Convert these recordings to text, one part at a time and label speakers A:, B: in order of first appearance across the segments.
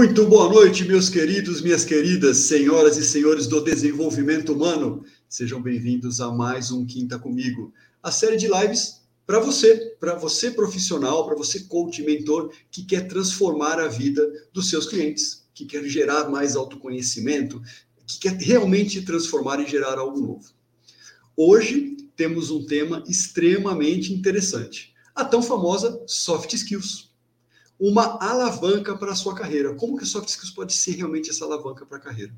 A: Muito boa noite, meus queridos, minhas queridas, senhoras e senhores do desenvolvimento humano. Sejam bem-vindos a mais um Quinta Comigo, a série de lives para você, para você profissional, para você coach, mentor, que quer transformar a vida dos seus clientes, que quer gerar mais autoconhecimento, que quer realmente transformar e gerar algo novo. Hoje temos um tema extremamente interessante, a tão famosa soft skills uma alavanca para a sua carreira. Como que o soft skills pode ser realmente essa alavanca para a carreira?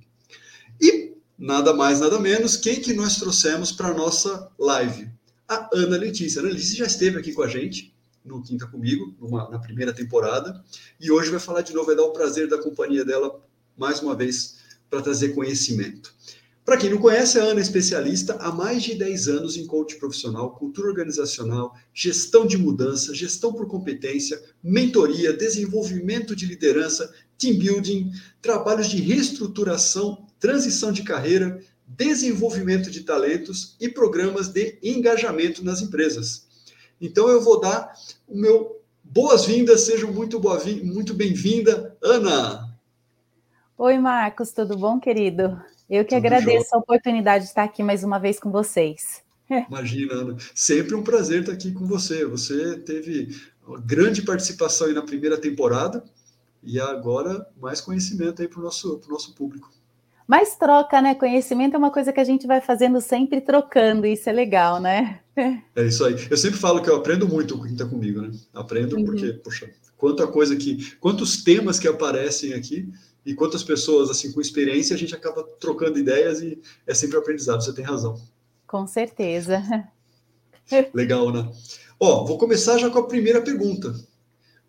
A: E nada mais, nada menos, quem que nós trouxemos para a nossa live? A Ana Letícia. A Ana Letícia já esteve aqui com a gente no Quinta Comigo, numa, na primeira temporada, e hoje vai falar de novo, vai dar o prazer da companhia dela mais uma vez para trazer conhecimento. Para quem não conhece, a Ana é especialista há mais de 10 anos em coaching profissional, cultura organizacional, gestão de mudança, gestão por competência, mentoria, desenvolvimento de liderança, team building, trabalhos de reestruturação, transição de carreira, desenvolvimento de talentos e programas de engajamento nas empresas. Então eu vou dar o meu boas-vindas, sejam muito, muito bem-vinda, Ana.
B: Oi, Marcos, tudo bom, querido? Eu que Tudo agradeço a oportunidade de estar aqui mais uma vez com vocês.
A: Imagina, Ana. Sempre um prazer estar aqui com você. Você teve uma grande participação aí na primeira temporada e agora mais conhecimento aí para o nosso, pro nosso público.
B: Mais troca, né? Conhecimento é uma coisa que a gente vai fazendo sempre trocando, isso é legal, né?
A: É isso aí. Eu sempre falo que eu aprendo muito com quem está comigo, né? Aprendo uhum. porque, poxa, quanta coisa que, quantos temas que aparecem aqui e quantas pessoas, assim, com experiência, a gente acaba trocando ideias e é sempre um aprendizado, você tem razão.
B: Com certeza.
A: Legal, né? Ó, vou começar já com a primeira pergunta.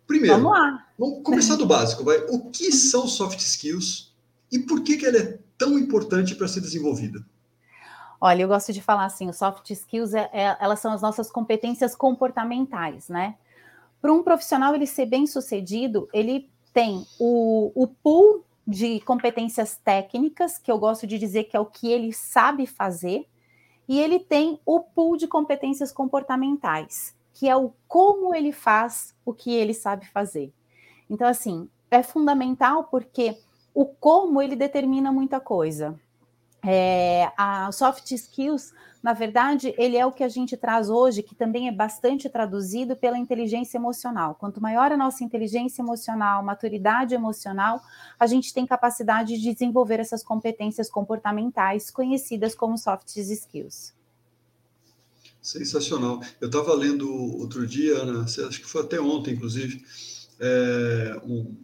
A: Primeiro, vamos lá. Vamos começar do básico, vai. O que são soft skills e por que, que ela é tão importante para ser desenvolvida?
B: Olha, eu gosto de falar assim, os soft skills, é, é, elas são as nossas competências comportamentais, né? Para um profissional ele ser bem sucedido, ele tem o, o pool de competências técnicas, que eu gosto de dizer que é o que ele sabe fazer, e ele tem o pool de competências comportamentais, que é o como ele faz o que ele sabe fazer. Então, assim, é fundamental porque o como ele determina muita coisa. É, a soft skills, na verdade, ele é o que a gente traz hoje, que também é bastante traduzido pela inteligência emocional. Quanto maior a nossa inteligência emocional, maturidade emocional, a gente tem capacidade de desenvolver essas competências comportamentais conhecidas como soft skills.
A: Sensacional. Eu estava lendo outro dia, Ana, acho que foi até ontem, inclusive, é, um,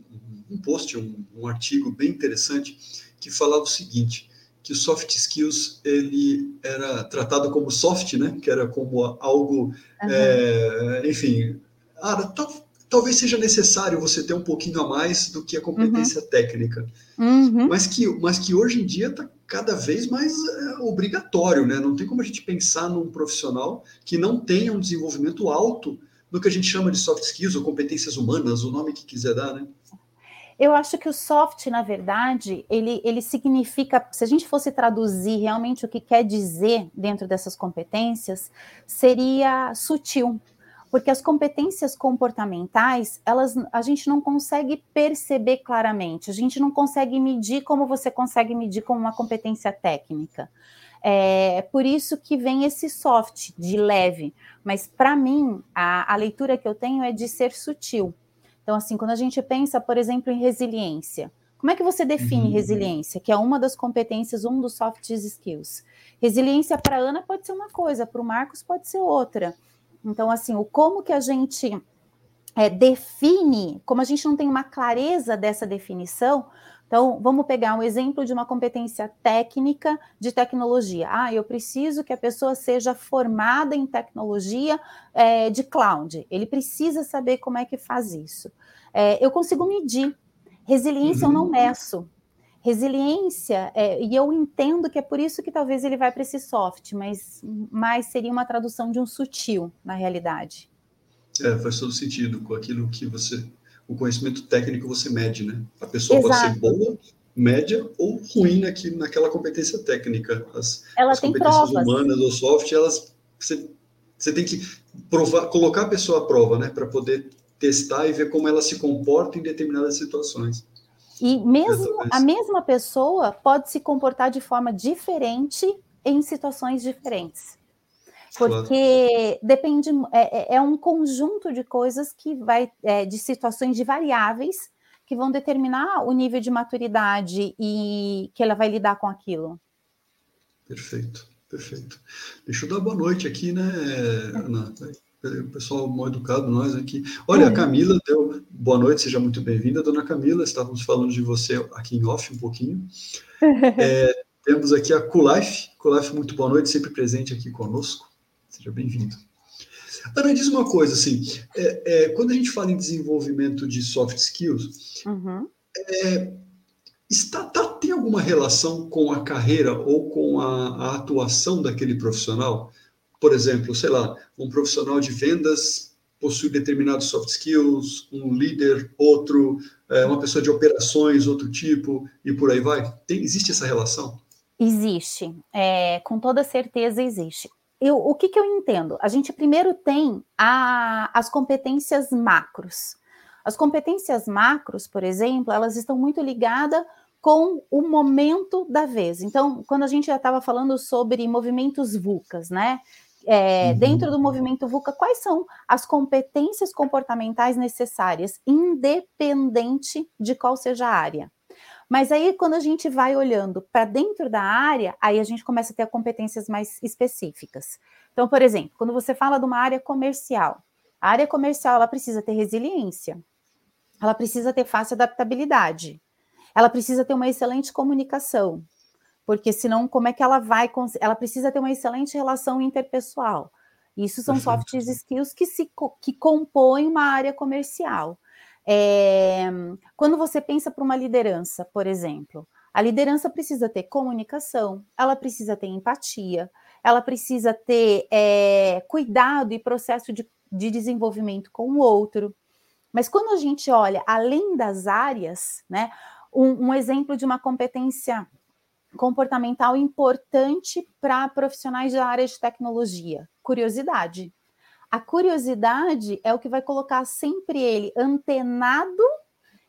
A: um, post, um, um artigo bem interessante que falava o seguinte que o soft skills ele era tratado como soft, né? Que era como algo, uhum. é, enfim, ah, tal, talvez seja necessário você ter um pouquinho a mais do que a competência uhum. técnica, uhum. mas que, mas que hoje em dia está cada vez mais é, obrigatório, né? Não tem como a gente pensar num profissional que não tenha um desenvolvimento alto no que a gente chama de soft skills ou competências humanas, o nome que quiser dar, né?
B: Eu acho que o soft, na verdade, ele, ele significa, se a gente fosse traduzir realmente o que quer dizer dentro dessas competências, seria sutil. Porque as competências comportamentais, elas a gente não consegue perceber claramente, a gente não consegue medir como você consegue medir como uma competência técnica. É por isso que vem esse soft, de leve. Mas, para mim, a, a leitura que eu tenho é de ser sutil. Então, assim, quando a gente pensa, por exemplo, em resiliência, como é que você define uhum. resiliência? Que é uma das competências, um dos soft skills. Resiliência para a Ana pode ser uma coisa, para o Marcos pode ser outra. Então, assim, o como que a gente é, define, como a gente não tem uma clareza dessa definição, então, vamos pegar um exemplo de uma competência técnica de tecnologia. Ah, eu preciso que a pessoa seja formada em tecnologia é, de cloud. Ele precisa saber como é que faz isso. É, eu consigo medir. Resiliência uhum. eu não uhum. meço. Resiliência, é, e eu entendo que é por isso que talvez ele vai para esse soft, mas, mas seria uma tradução de um sutil, na realidade.
A: É, faz todo sentido com aquilo que você o conhecimento técnico você mede, né? A pessoa Exato. pode ser boa, média ou ruim aqui, naquela competência técnica. As,
B: Ela as competências provas.
A: humanas ou soft, elas você, você tem que provar, colocar a pessoa à prova, né? Para poder testar e ver como ela se comporta em determinadas situações.
B: E mesmo a mesma pessoa pode se comportar de forma diferente em situações diferentes. Porque claro. depende, é, é, é, um conjunto de coisas que vai, é, de situações de variáveis que vão determinar o nível de maturidade e que ela vai lidar com aquilo.
A: Perfeito, perfeito. Deixa eu dar boa noite aqui, né, Ana? O pessoal mal educado, nós aqui. Olha, a uhum. Camila deu boa noite, seja muito bem-vinda, dona Camila. Estávamos falando de você aqui em off um pouquinho. É, temos aqui a Kulife. Kulife, muito boa noite, sempre presente aqui conosco. Seja bem-vindo. Ana, diz uma coisa, assim, é, é, quando a gente fala em desenvolvimento de soft skills, uhum. é, está, tá, tem alguma relação com a carreira ou com a, a, atuação daquele profissional? Por exemplo, sei lá, um profissional de vendas possui determinados soft skills, um líder, outro, é, uma pessoa de operações, outro tipo, e por aí vai? Tem, existe essa relação?
B: Existe, é, com toda certeza existe eu, o que, que eu entendo? A gente primeiro tem a, as competências macros. As competências macros, por exemplo, elas estão muito ligadas com o momento da vez. Então, quando a gente já estava falando sobre movimentos VUCAs, né? É, uhum. Dentro do movimento VUCA, quais são as competências comportamentais necessárias, independente de qual seja a área? Mas aí, quando a gente vai olhando para dentro da área, aí a gente começa a ter competências mais específicas. Então, por exemplo, quando você fala de uma área comercial, a área comercial ela precisa ter resiliência, ela precisa ter fácil adaptabilidade, ela precisa ter uma excelente comunicação, porque senão como é que ela vai? Ela precisa ter uma excelente relação interpessoal. Isso são soft skills que se que compõem uma área comercial. É, quando você pensa para uma liderança, por exemplo, a liderança precisa ter comunicação, ela precisa ter empatia, ela precisa ter é, cuidado e processo de, de desenvolvimento com o outro. Mas quando a gente olha além das áreas, né, um, um exemplo de uma competência comportamental importante para profissionais da área de tecnologia, curiosidade. A curiosidade é o que vai colocar sempre ele antenado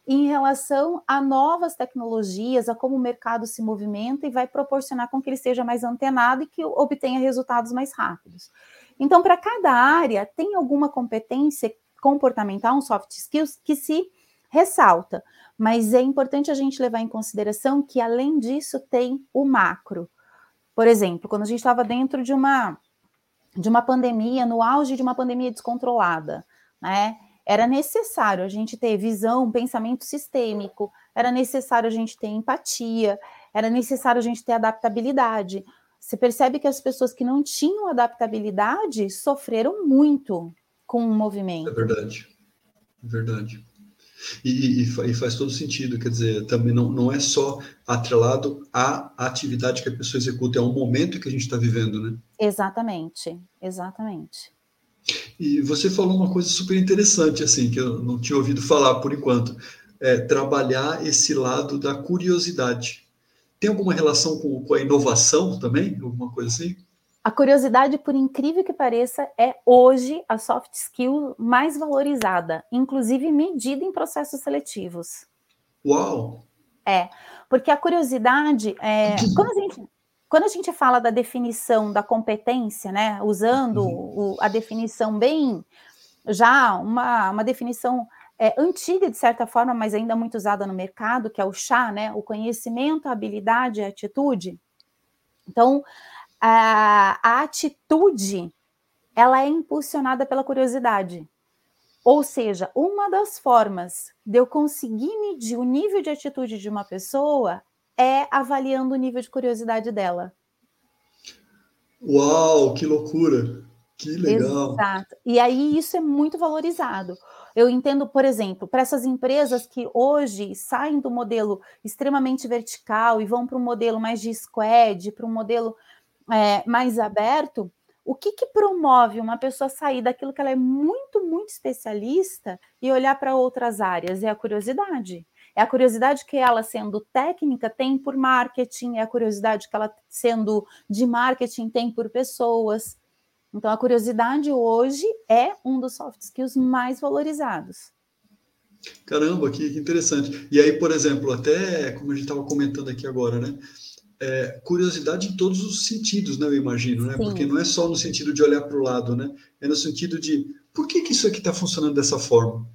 B: em relação a novas tecnologias, a como o mercado se movimenta e vai proporcionar com que ele seja mais antenado e que obtenha resultados mais rápidos. Então, para cada área, tem alguma competência comportamental, um soft skills, que se ressalta, mas é importante a gente levar em consideração que, além disso, tem o macro. Por exemplo, quando a gente estava dentro de uma de uma pandemia, no auge de uma pandemia descontrolada, né? Era necessário a gente ter visão, pensamento sistêmico, era necessário a gente ter empatia, era necessário a gente ter adaptabilidade. Você percebe que as pessoas que não tinham adaptabilidade sofreram muito com o movimento.
A: É verdade, é verdade. E, e, e, faz todo sentido, quer dizer, também não, não é só atrelado à atividade que a pessoa executa, é um momento que a gente está vivendo, né?
B: Exatamente, exatamente.
A: E você falou uma coisa super interessante, assim, que eu não tinha ouvido falar por enquanto, é trabalhar esse lado da curiosidade. Tem alguma relação com, com a inovação também? Alguma coisa assim?
B: A curiosidade, por incrível que pareça, é hoje a soft skill mais valorizada, inclusive medida em processos seletivos.
A: Uau!
B: É, porque a curiosidade, é, quando, a gente, quando a gente fala da definição da competência, né, usando uhum. o, a definição bem, já uma, uma definição é, antiga de certa forma, mas ainda muito usada no mercado, que é o chá, né, o conhecimento, a habilidade e a atitude. Então, a, a atitude ela é impulsionada pela curiosidade. Ou seja, uma das formas de eu conseguir medir o nível de atitude de uma pessoa é avaliando o nível de curiosidade dela.
A: Uau, que loucura! Que legal!
B: Exato. E aí isso é muito valorizado. Eu entendo, por exemplo, para essas empresas que hoje saem do modelo extremamente vertical e vão para um modelo mais de squad, para um modelo é, mais aberto, o que, que promove uma pessoa sair daquilo que ela é muito, muito especialista e olhar para outras áreas? É a curiosidade. É a curiosidade que ela, sendo técnica, tem por marketing, é a curiosidade que ela, sendo de marketing, tem por pessoas. Então, a curiosidade hoje é um dos soft skills mais valorizados.
A: Caramba, que, que interessante. E aí, por exemplo, até como a gente estava comentando aqui agora, né? É, curiosidade em todos os sentidos, né? Eu imagino, né? Sim. Porque não é só no sentido de olhar para o lado, né? É no sentido de por que, que isso aqui está funcionando dessa forma?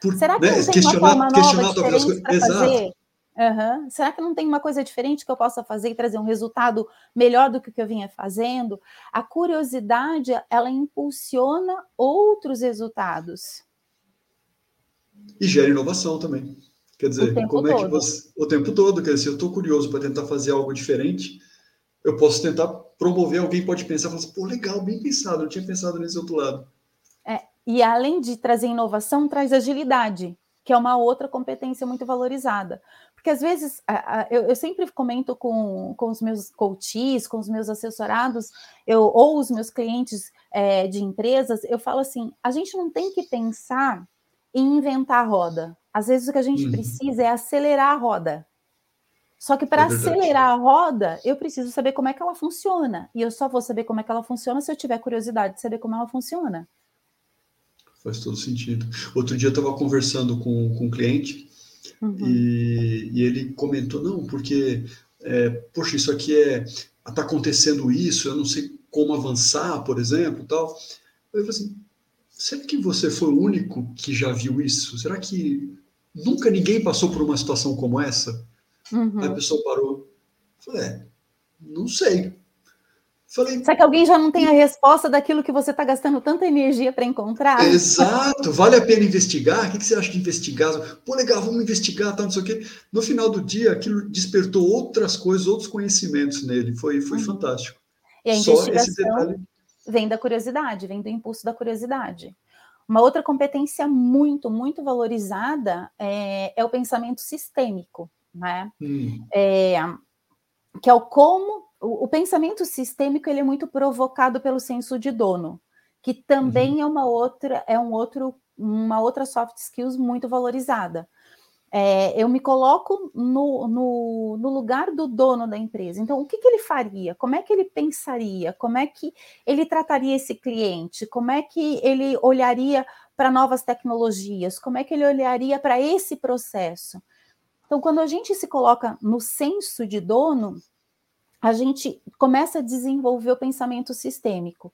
B: Por, Será que né? não tem questionar, uma forma nova, diferente para fazer? Uhum. Será que não tem uma coisa diferente que eu possa fazer e trazer um resultado melhor do que o que eu vinha fazendo? A curiosidade, ela impulsiona outros resultados.
A: E gera inovação também. Quer dizer, como todo. é que você. O tempo todo, quer dizer, eu estou curioso para tentar fazer algo diferente, eu posso tentar promover, alguém pode pensar, falar assim, pô, legal, bem pensado, eu tinha pensado nesse outro lado.
B: É, e além de trazer inovação, traz agilidade, que é uma outra competência muito valorizada. Porque às vezes eu, sempre comento com, com os meus coaches, com os meus assessorados, eu, ou os meus clientes é, de empresas, eu falo assim: a gente não tem que pensar em inventar a roda. Às vezes o que a gente uhum. precisa é acelerar a roda. Só que para é acelerar a roda, eu preciso saber como é que ela funciona. E eu só vou saber como é que ela funciona se eu tiver curiosidade de saber como ela funciona.
A: Faz todo sentido. Outro dia eu estava conversando com, com um cliente uhum. e, e, ele comentou: não, porque, é, poxa, isso aqui é. Está acontecendo isso, eu não sei como avançar, por exemplo, tal. Eu falei assim: será que você foi o único que já viu isso? Será que nunca ninguém passou por uma situação como essa? Uhum. Aí a pessoa parou. Falei, é, não sei.
B: Falei, Será que alguém já não tem a resposta daquilo que você está gastando tanta energia para encontrar?
A: Exato, vale a pena investigar? O que, você acha de investigar? Pô, legal, vamos investigar, tal, não sei o quê. No final do dia, aquilo despertou outras coisas, outros conhecimentos nele. Foi, foi uhum. fantástico.
B: E a Só esse detalhe vem da curiosidade, vem do impulso da curiosidade. Uma outra competência muito, muito valorizada é, é o pensamento sistêmico, né? Hum. É, que é o como o, o, pensamento sistêmico ele é muito provocado pelo senso de dono, que também uhum. é uma outra é um outro uma outra soft skills muito valorizada. É, eu me coloco no, no, no, lugar do dono da empresa. Então, o que, que, ele faria? Como é que ele pensaria? Como é que ele trataria esse cliente? Como é que ele olharia para novas tecnologias? Como é que ele olharia para esse processo? Então, quando a gente se coloca no senso de dono, a gente começa a desenvolver o pensamento sistêmico.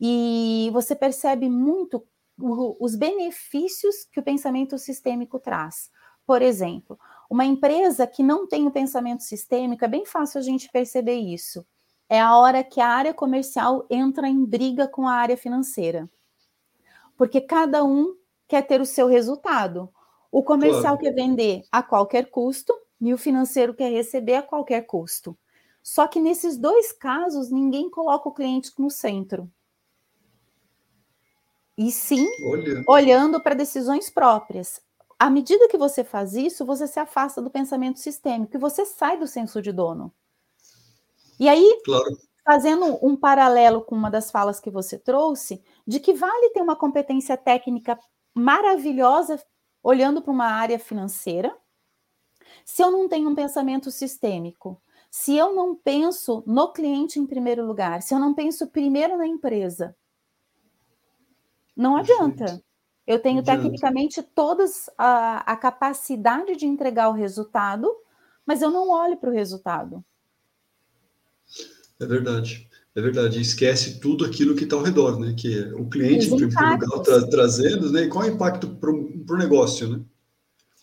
B: E você percebe muito os benefícios que o pensamento sistêmico traz. Por exemplo, uma empresa que não tem o pensamento sistêmico, é bem fácil a gente perceber isso. É a hora que a área comercial entra em briga com a área financeira. Porque cada um quer ter o seu resultado. O comercial claro. quer vender a qualquer custo e o financeiro quer receber a qualquer custo. Só que nesses dois casos, ninguém coloca o cliente no centro. E sim, Olha. olhando para decisões próprias à medida que você faz isso, você se afasta do pensamento sistêmico e você sai do senso de dono. E aí, claro. fazendo um paralelo com uma das falas que você trouxe, de que vale ter uma competência técnica maravilhosa olhando para uma área financeira, se eu não tenho um pensamento sistêmico, se eu não penso no cliente em primeiro lugar, se eu não penso primeiro na empresa, não adianta. Eu tenho tecnicamente todas a, a capacidade de entregar o resultado, mas eu não olho para o resultado.
A: É verdade. É verdade, esquece tudo aquilo que está ao redor, né? Que é o cliente, em primeiro lugar, tra trazendo, né? E qual é o impacto para o negócio, né?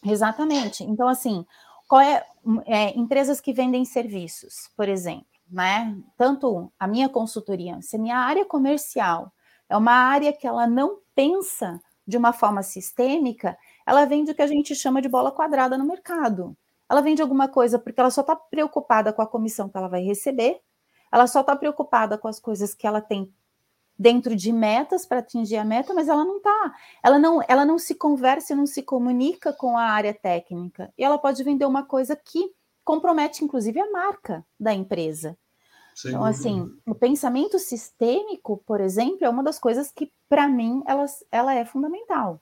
B: Exatamente. Então, assim, qual é, é, empresas que vendem serviços, por exemplo, né? Tanto a minha consultoria, se a minha área comercial é uma área que ela não pensa de uma forma sistêmica, ela vende o que a gente chama de bola quadrada no mercado. Ela vende alguma coisa porque ela só está preocupada com a comissão que ela vai receber, ela só está preocupada com as coisas que ela tem dentro de metas para atingir a meta, mas ela não está, ela não, ela não se conversa, não se comunica com a área técnica. E ela pode vender uma coisa que compromete, inclusive, a marca da empresa. Sem então, dúvida. assim, o pensamento sistêmico, por exemplo, é uma das coisas que, para mim, ela, ela é fundamental.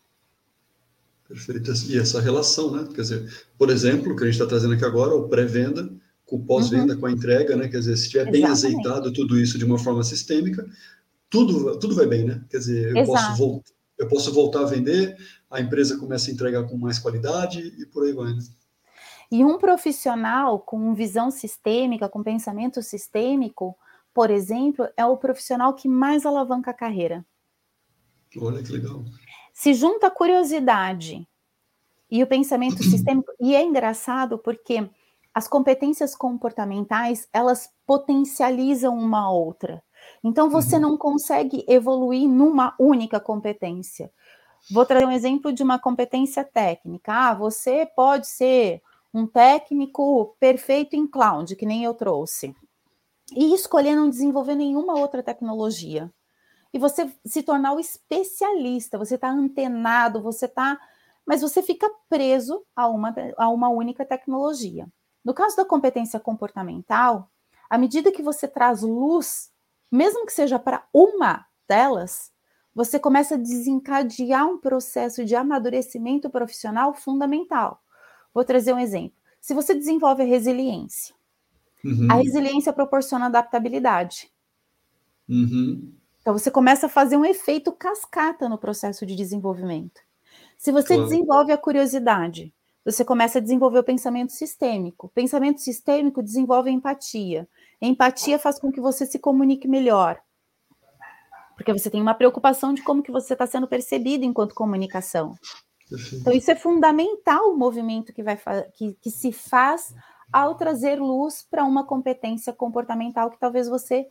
A: Perfeito. E essa relação, né? Quer dizer, por exemplo, o que a gente está trazendo aqui agora, o pré-venda, com o pós-venda, uhum. com a entrega, né? Quer dizer, se estiver bem azeitado tudo isso de uma forma sistêmica, tudo, tudo vai bem, né? Quer dizer, eu posso, voltar, eu posso voltar a vender, a empresa começa a entregar com mais qualidade e por aí vai. Né?
B: E um profissional com visão sistêmica, com pensamento sistêmico, por exemplo, é o profissional que mais alavanca a carreira.
A: Olha que legal.
B: Se junta a curiosidade e o pensamento sistêmico, e é engraçado porque as competências comportamentais, elas potencializam uma outra. Então você uhum. não consegue evoluir numa única competência. Vou trazer um exemplo de uma competência técnica. Ah, você pode ser um técnico perfeito em cloud, que nem eu trouxe, e escolher não desenvolver nenhuma outra tecnologia. E você se tornar o especialista, você está antenado, você está. Mas você fica preso a uma, a uma única tecnologia. No caso da competência comportamental, à medida que você traz luz, mesmo que seja para uma delas, você começa a desencadear um processo de amadurecimento profissional fundamental. Vou trazer um exemplo. Se você desenvolve a resiliência, uhum. a resiliência proporciona adaptabilidade. Uhum. Então você começa a fazer um efeito cascata no processo de desenvolvimento. Se você claro. desenvolve a curiosidade, você começa a desenvolver o pensamento sistêmico. Pensamento sistêmico desenvolve a empatia. A empatia faz com que você se comunique melhor. Porque você tem uma preocupação de como que você está sendo percebido enquanto comunicação. Então, isso é fundamental o movimento que, vai que, que se faz ao trazer luz para uma competência comportamental que talvez você,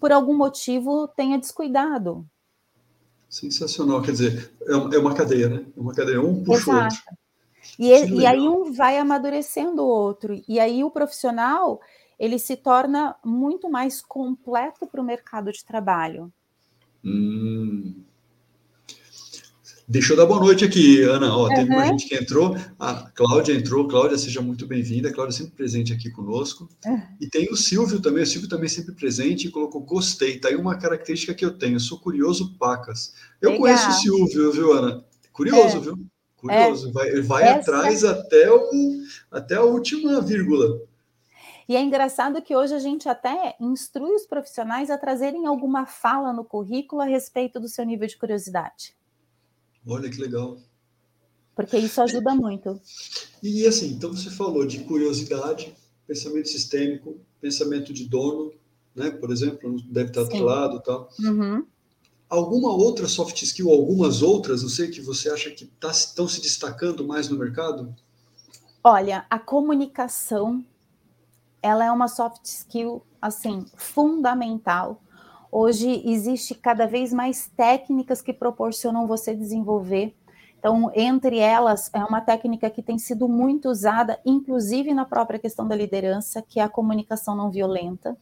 B: por algum motivo, tenha descuidado.
A: Sensacional, quer dizer, é, é uma cadeia, né? É uma cadeia, um puxa o outro.
B: E, e aí um vai amadurecendo o outro. E aí o profissional, ele se torna muito mais completo para o mercado de trabalho.
A: Hum, Deixa eu dar boa noite aqui, Ana. Ó, teve uma gente que entrou, a Cláudia entrou. Cláudia, seja muito bem-vinda. Cláudia sempre presente aqui conosco. Uhum. E tem o Silvio também, o Silvio também sempre presente e colocou gostei. Tá aí uma característica que eu tenho, eu sou curioso pacas. Eu Legal. conheço o Silvio, viu, Ana? Curioso, é. viu? Curioso. É. Vai, vai Essa... atrás até, o, até a última vírgula.
B: E é engraçado que hoje a gente até instrui os profissionais a trazerem alguma fala no currículo a respeito do seu nível de curiosidade.
A: Olha que legal.
B: Porque isso ajuda muito.
A: E assim, então você falou de curiosidade, pensamento sistêmico, pensamento de dono, né? Por exemplo, deve estar atrelado e tal. Uhum. Alguma outra soft skill, algumas outras, não sei, que você acha que tá, estão se destacando mais no mercado?
B: Olha, a comunicação, ela é uma soft skill, assim, fundamental Hoje existe cada vez mais técnicas que proporcionam você desenvolver. Então, entre elas, é uma técnica que tem sido muito usada, inclusive na própria questão da liderança, que é a comunicação não violenta.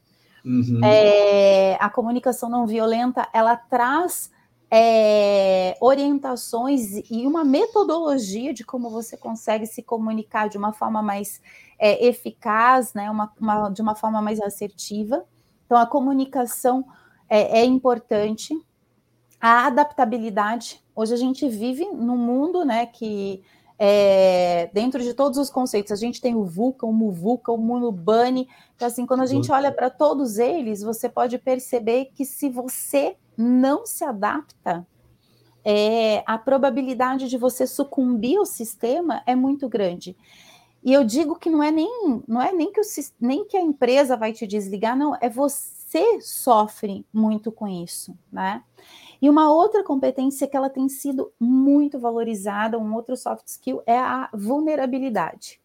B: Uhum. É, a comunicação não violenta, ela traz é, orientações e uma metodologia de como você consegue se comunicar de uma forma mais é, eficaz, né, uma, uma, de uma forma mais assertiva. Então, a comunicação é, é importante. A adaptabilidade. Hoje a gente vive num mundo né, que é, dentro de todos os conceitos, a gente tem o VUCA, o MUVUCA, o MUNUBANI. Então, assim, quando a gente olha para todos eles, você pode perceber que se você não se adapta, é, a probabilidade de você sucumbir ao sistema é muito grande. E eu digo que não é nem, não é nem que, o, nem que a empresa vai te desligar, não, é você você sofre muito com isso, né? E uma outra competência que ela tem sido muito valorizada, um outro soft skill, é a vulnerabilidade.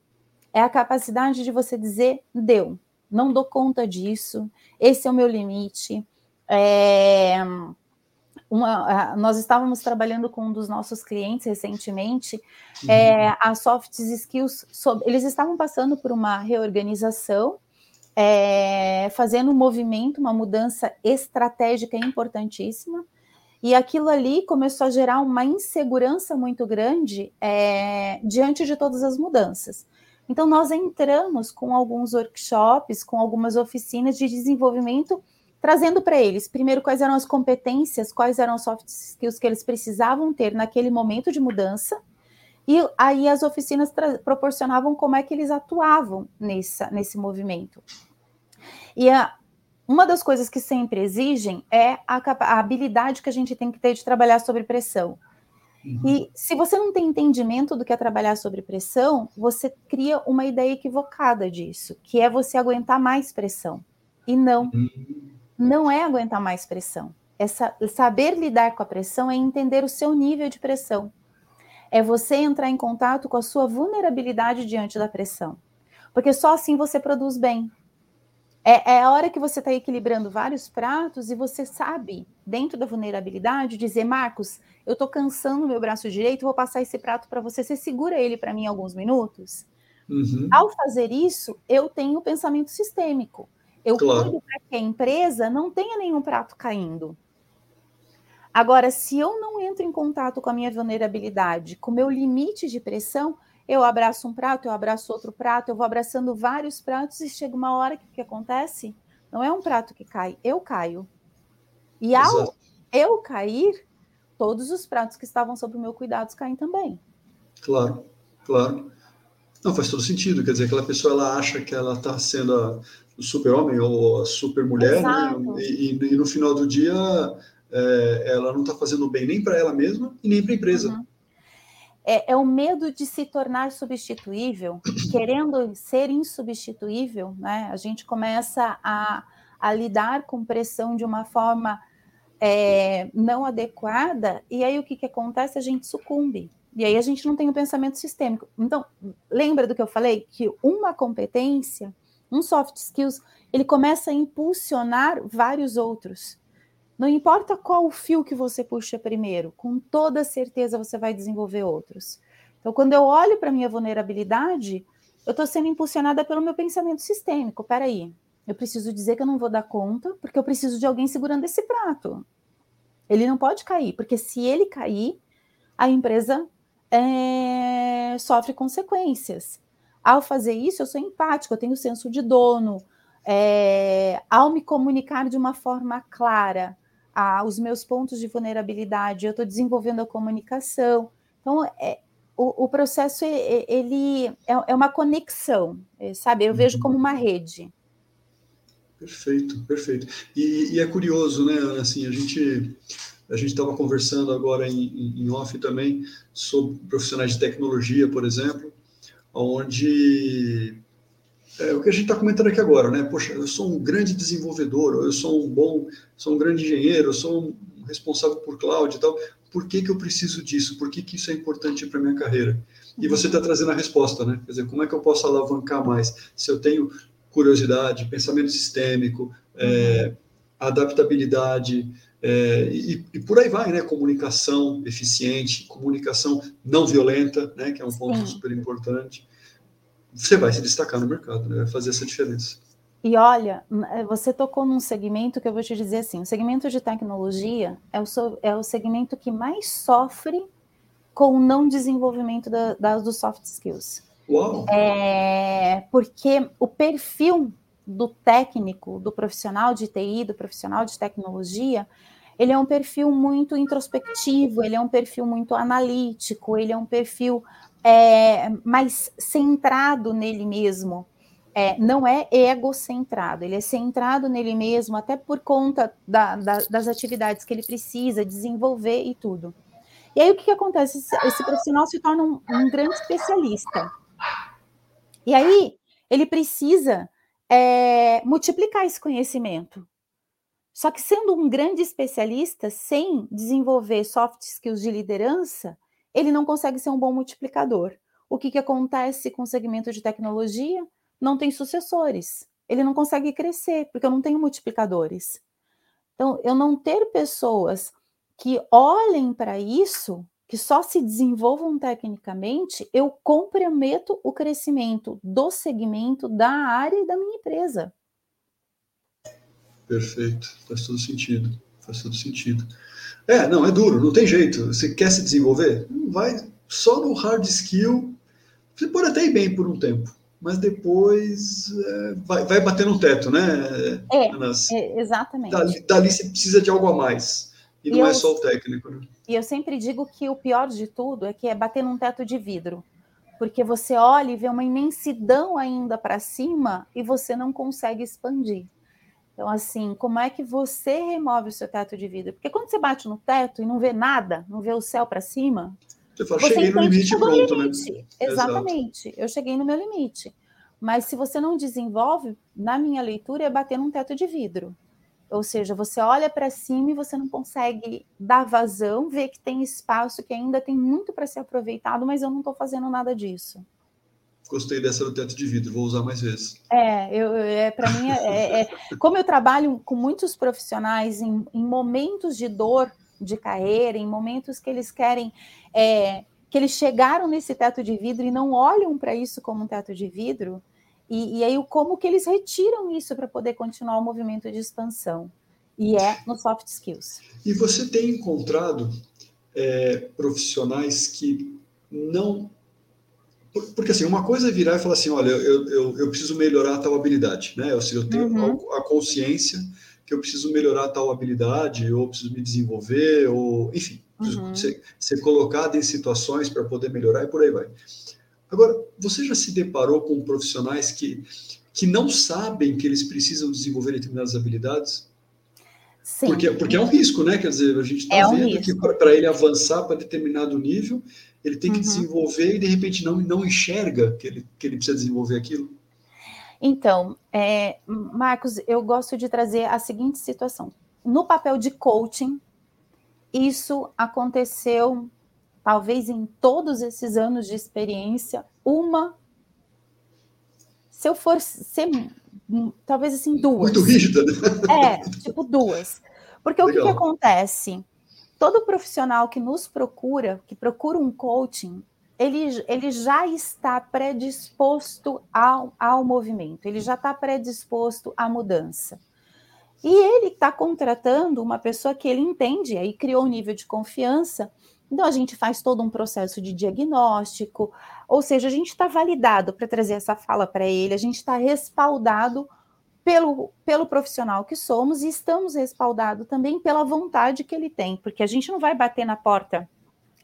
B: É a capacidade de você dizer, deu, não dou conta disso, esse é o meu limite. É, uma, nós estávamos trabalhando com um dos nossos clientes recentemente, uhum. é, a soft skills, eles estavam passando por uma reorganização é, fazendo um movimento, uma mudança estratégica importantíssima. E aquilo ali começou a gerar uma insegurança muito grande é, diante de todas as mudanças. Então, nós entramos com alguns workshops, com algumas oficinas de desenvolvimento, trazendo para eles, primeiro, quais eram as competências, quais eram os soft skills que eles precisavam ter naquele momento de mudança, e aí as oficinas proporcionavam como é que eles atuavam nessa, nesse movimento. E a, uma das coisas que sempre exigem é a, a, habilidade que a gente tem que ter de trabalhar sob pressão. Uhum. E se você não tem entendimento do que é trabalhar sob pressão, você cria uma ideia equivocada disso, que é você aguentar mais pressão. E não, uhum. não é aguentar mais pressão. É saber lidar com a pressão é entender o seu nível de pressão. É você entrar em contato com a sua vulnerabilidade diante da pressão. Porque só assim você produz bem. É, é a hora que você está equilibrando vários pratos e você sabe, dentro da vulnerabilidade, dizer: Marcos, eu estou cansando meu braço direito, vou passar esse prato para você. Você segura ele para mim alguns minutos? Uhum. Ao fazer isso, eu tenho o pensamento sistêmico. Eu claro. cuido para que a empresa não tenha nenhum prato caindo. Agora, se eu não entro em contato com a minha vulnerabilidade, com o meu limite de pressão, eu abraço um prato, eu abraço outro prato, eu vou abraçando vários pratos e chega uma hora que o que acontece? Não é um prato que cai, eu caio. E ao Exato. eu cair, todos os pratos que estavam sob o meu cuidado caem também.
A: Claro, claro. Não, faz todo sentido. Quer dizer, aquela pessoa ela acha que ela está sendo a, o super-homem ou a super-mulher, né? E, e, e, no final do dia é, ela não está fazendo bem nem para ela mesma e nem para a empresa. Uhum
B: é, é, o medo de se tornar substituível, querendo ser insubstituível, né? A gente começa a, a lidar com pressão de uma forma é, não adequada, e aí o que, que acontece? A gente sucumbe. E aí a gente não tem o um pensamento sistêmico. Então, lembra do que eu falei? Que uma competência, um soft skills, ele começa a impulsionar vários outros. Não importa qual o fio que você puxa primeiro, com toda certeza você vai desenvolver outros. Então, quando eu olho para minha vulnerabilidade, eu estou sendo impulsionada pelo meu pensamento sistêmico. Peraí, eu preciso dizer que eu não vou dar conta, porque eu preciso de alguém segurando esse prato. Ele não pode cair, porque se ele cair, a empresa é, sofre consequências. Ao fazer isso, eu sou empático, eu tenho senso de dono. É, ao me comunicar de uma forma clara, a, os meus pontos de vulnerabilidade, eu estou desenvolvendo a comunicação. Então, é, o, o, processo ele é, é, uma conexão, é, sabe? Eu vejo como uma rede.
A: Perfeito, perfeito. E, e é curioso, né? Assim, a gente a gente estava conversando agora em, em off também sobre profissionais de tecnologia, por exemplo, onde é, o que a gente está comentando aqui agora, né? Poxa, eu sou um grande desenvolvedor, eu sou um bom, sou um grande engenheiro, eu sou um responsável por cloud e tal. Por que, que eu preciso disso? Por que, que isso é importante para minha carreira? E você está trazendo a resposta, né? Quer dizer, como é que eu posso alavancar mais? Se eu tenho curiosidade, pensamento sistêmico, é, adaptabilidade, é, e, e, por aí vai, né? Comunicação eficiente, comunicação não violenta, né? Que é um ponto Sim. super importante você vai se destacar no mercado, né? vai fazer essa diferença.
B: E olha, eh, você tocou num segmento que eu vou te dizer assim: o segmento de tecnologia é o, é o segmento que mais sofre com o não desenvolvimento da, da, dos soft skills.
A: Uau.
B: É, porque o perfil do técnico, do profissional de TI, do profissional de tecnologia, ele é um perfil muito introspectivo, ele é um perfil muito analítico, ele é um perfil é, mais centrado nele mesmo. É, não é egocentrado, ele é centrado nele mesmo, até por conta da, da, das atividades que ele precisa desenvolver e tudo. E aí o que, que acontece? Esse, esse, profissional se torna um, um, grande especialista. E aí ele precisa é, multiplicar esse conhecimento. Só que sendo um grande especialista, sem desenvolver soft skills de liderança, ele não consegue ser um bom multiplicador. O que, que acontece com o segmento de tecnologia? Não tem sucessores. Ele não consegue crescer, porque eu não tenho multiplicadores. Então, eu não ter pessoas que olhem para isso, que só se desenvolvam tecnicamente, eu comprometo o crescimento do segmento, da área e da minha empresa.
A: Perfeito, faz todo sentido, faz todo sentido. É, não, é duro, não tem jeito. Você quer se desenvolver? Vai só no hard skill. Você pode até ir bem por um tempo, mas depois é, vai, vai bater no teto, né?
B: É, é exatamente.
A: Dali, dali, você precisa de algo a mais. E, e não é eu, é só o técnico, né?
B: E eu sempre digo que o pior de tudo é que é bater num teto de vidro. Porque você olha e vê uma imensidão ainda para cima e você não consegue expandir. Então, assim, como é que você remove o seu teto de vidro? Porque quando você bate no teto e não vê nada, não vê o céu para cima,
A: você fala, você cheguei no limite pronto,
B: no limite. né? Exatamente, Exato. eu cheguei no meu limite. Mas se você não desenvolve, na minha leitura, é bater num teto de vidro. Ou seja, você olha para cima e você não consegue dar vazão, ver que tem espaço, que ainda tem muito para ser aproveitado, mas eu não estou fazendo nada disso.
A: Gostei dessa do teto de vidro, vou usar mais vezes.
B: É, eu, é para mim, é, é, é, como eu trabalho com muitos profissionais em, em, momentos de dor de carreira, em momentos que eles querem, é, que eles chegaram nesse teto de vidro e não olham para isso como um teto de vidro, e, e aí, como que eles retiram isso para poder continuar o movimento de expansão? E é no soft skills.
A: E você tem encontrado é, profissionais que não. Porque assim, uma coisa é virar e falar assim: olha, eu, eu, eu preciso melhorar tal habilidade, né? Ou seja, eu tenho uhum. a consciência que eu preciso melhorar tal habilidade, ou preciso me desenvolver, ou enfim, uhum. ser, ser colocado em situações para poder melhorar e por aí vai. Agora, você já se deparou com profissionais que, que não sabem que eles precisam desenvolver determinadas habilidades? Sim. Porque, porque é um risco, né? Quer dizer, a gente está é um vendo risco. que para ele avançar para determinado nível, ele tem que uhum. desenvolver e de repente não, não enxerga que ele, que ele precisa desenvolver aquilo.
B: Então, é, Marcos, eu gosto de trazer a seguinte situação. No papel de coaching, isso aconteceu talvez em todos esses anos de experiência, uma. Se eu for ser, talvez assim, duas.
A: Muito rígida, né?
B: É, tipo duas. Porque Legal. o que, que acontece? Todo profissional que nos procura, que procura um coaching, ele, ele já está predisposto ao, ao movimento, ele já está predisposto à mudança. E ele está contratando uma pessoa que ele entende, aí criou um nível de confiança então, a gente faz todo um processo de diagnóstico, ou seja, a gente está validado para trazer essa fala para ele, a gente está respaldado pelo, pelo profissional que somos e estamos respaldados também pela vontade que ele tem, porque a gente não vai bater na porta.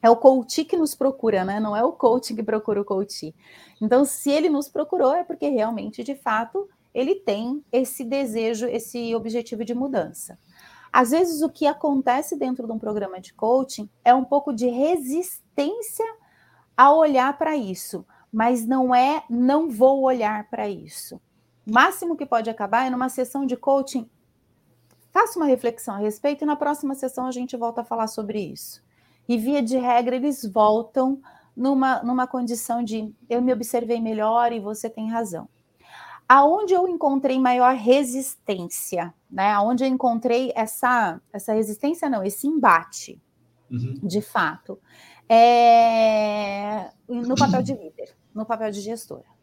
B: É o coach que nos procura, né? Não é o coach que procura o coach. Então, se ele nos procurou, é porque realmente, de fato, ele tem esse desejo, esse objetivo de mudança. Às vezes, o que acontece dentro de um programa de coaching é um pouco de resistência a olhar para isso, mas não é não vou olhar para isso. O máximo que pode acabar é numa sessão de coaching. Faça uma reflexão a respeito e na próxima sessão a gente volta a falar sobre isso. E via de regra, eles voltam numa, numa condição de eu me observei melhor e você tem razão aonde eu encontrei maior resistência, né? Aonde eu encontrei essa, essa resistência, não, esse embate, uhum. de fato, é no papel de líder, no papel de gestora.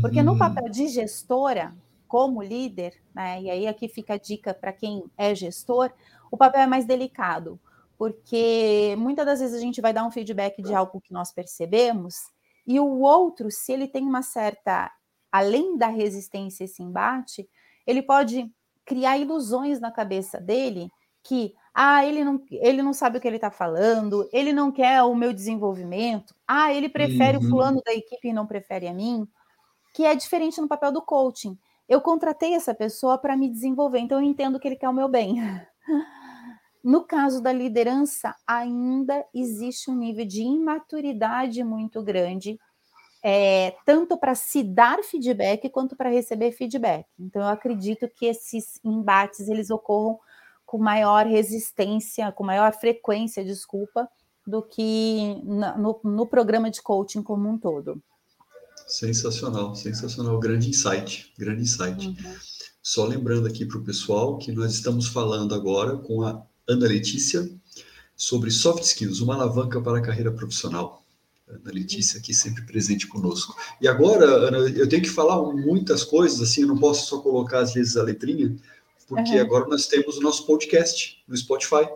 B: Porque no uhum. papel de gestora, como líder, né? E aí aqui fica a dica para quem é gestor, o papel é mais delicado, porque muitas das vezes a gente vai dar um feedback de algo que nós percebemos e o outro, se ele tem uma certa além da resistência esse embate, ele pode criar ilusões na cabeça dele que ah, ele não, ele não sabe o que ele está falando, ele não quer o meu desenvolvimento, ah, ele prefere uhum. o fulano da equipe e não prefere a mim, que é diferente no papel do coaching. Eu contratei essa pessoa para me desenvolver, então eu entendo que ele quer o meu bem. No caso da liderança, ainda existe um nível de imaturidade muito grande é, tanto para se dar feedback quanto para receber feedback. Então, eu acredito que esses embates eles ocorram com maior resistência, com maior frequência, desculpa, do que no, no programa de coaching como um todo.
A: Sensacional, sensacional, grande insight, grande insight. Uhum. Só lembrando aqui para o pessoal que nós estamos falando agora com a Ana Letícia sobre soft skills, uma alavanca para a carreira profissional. Ana Letícia aqui sempre presente conosco. E agora, Ana, eu tenho que falar muitas coisas, assim, eu não posso só colocar às vezes a letrinha, porque uhum. agora nós temos o nosso podcast no Spotify.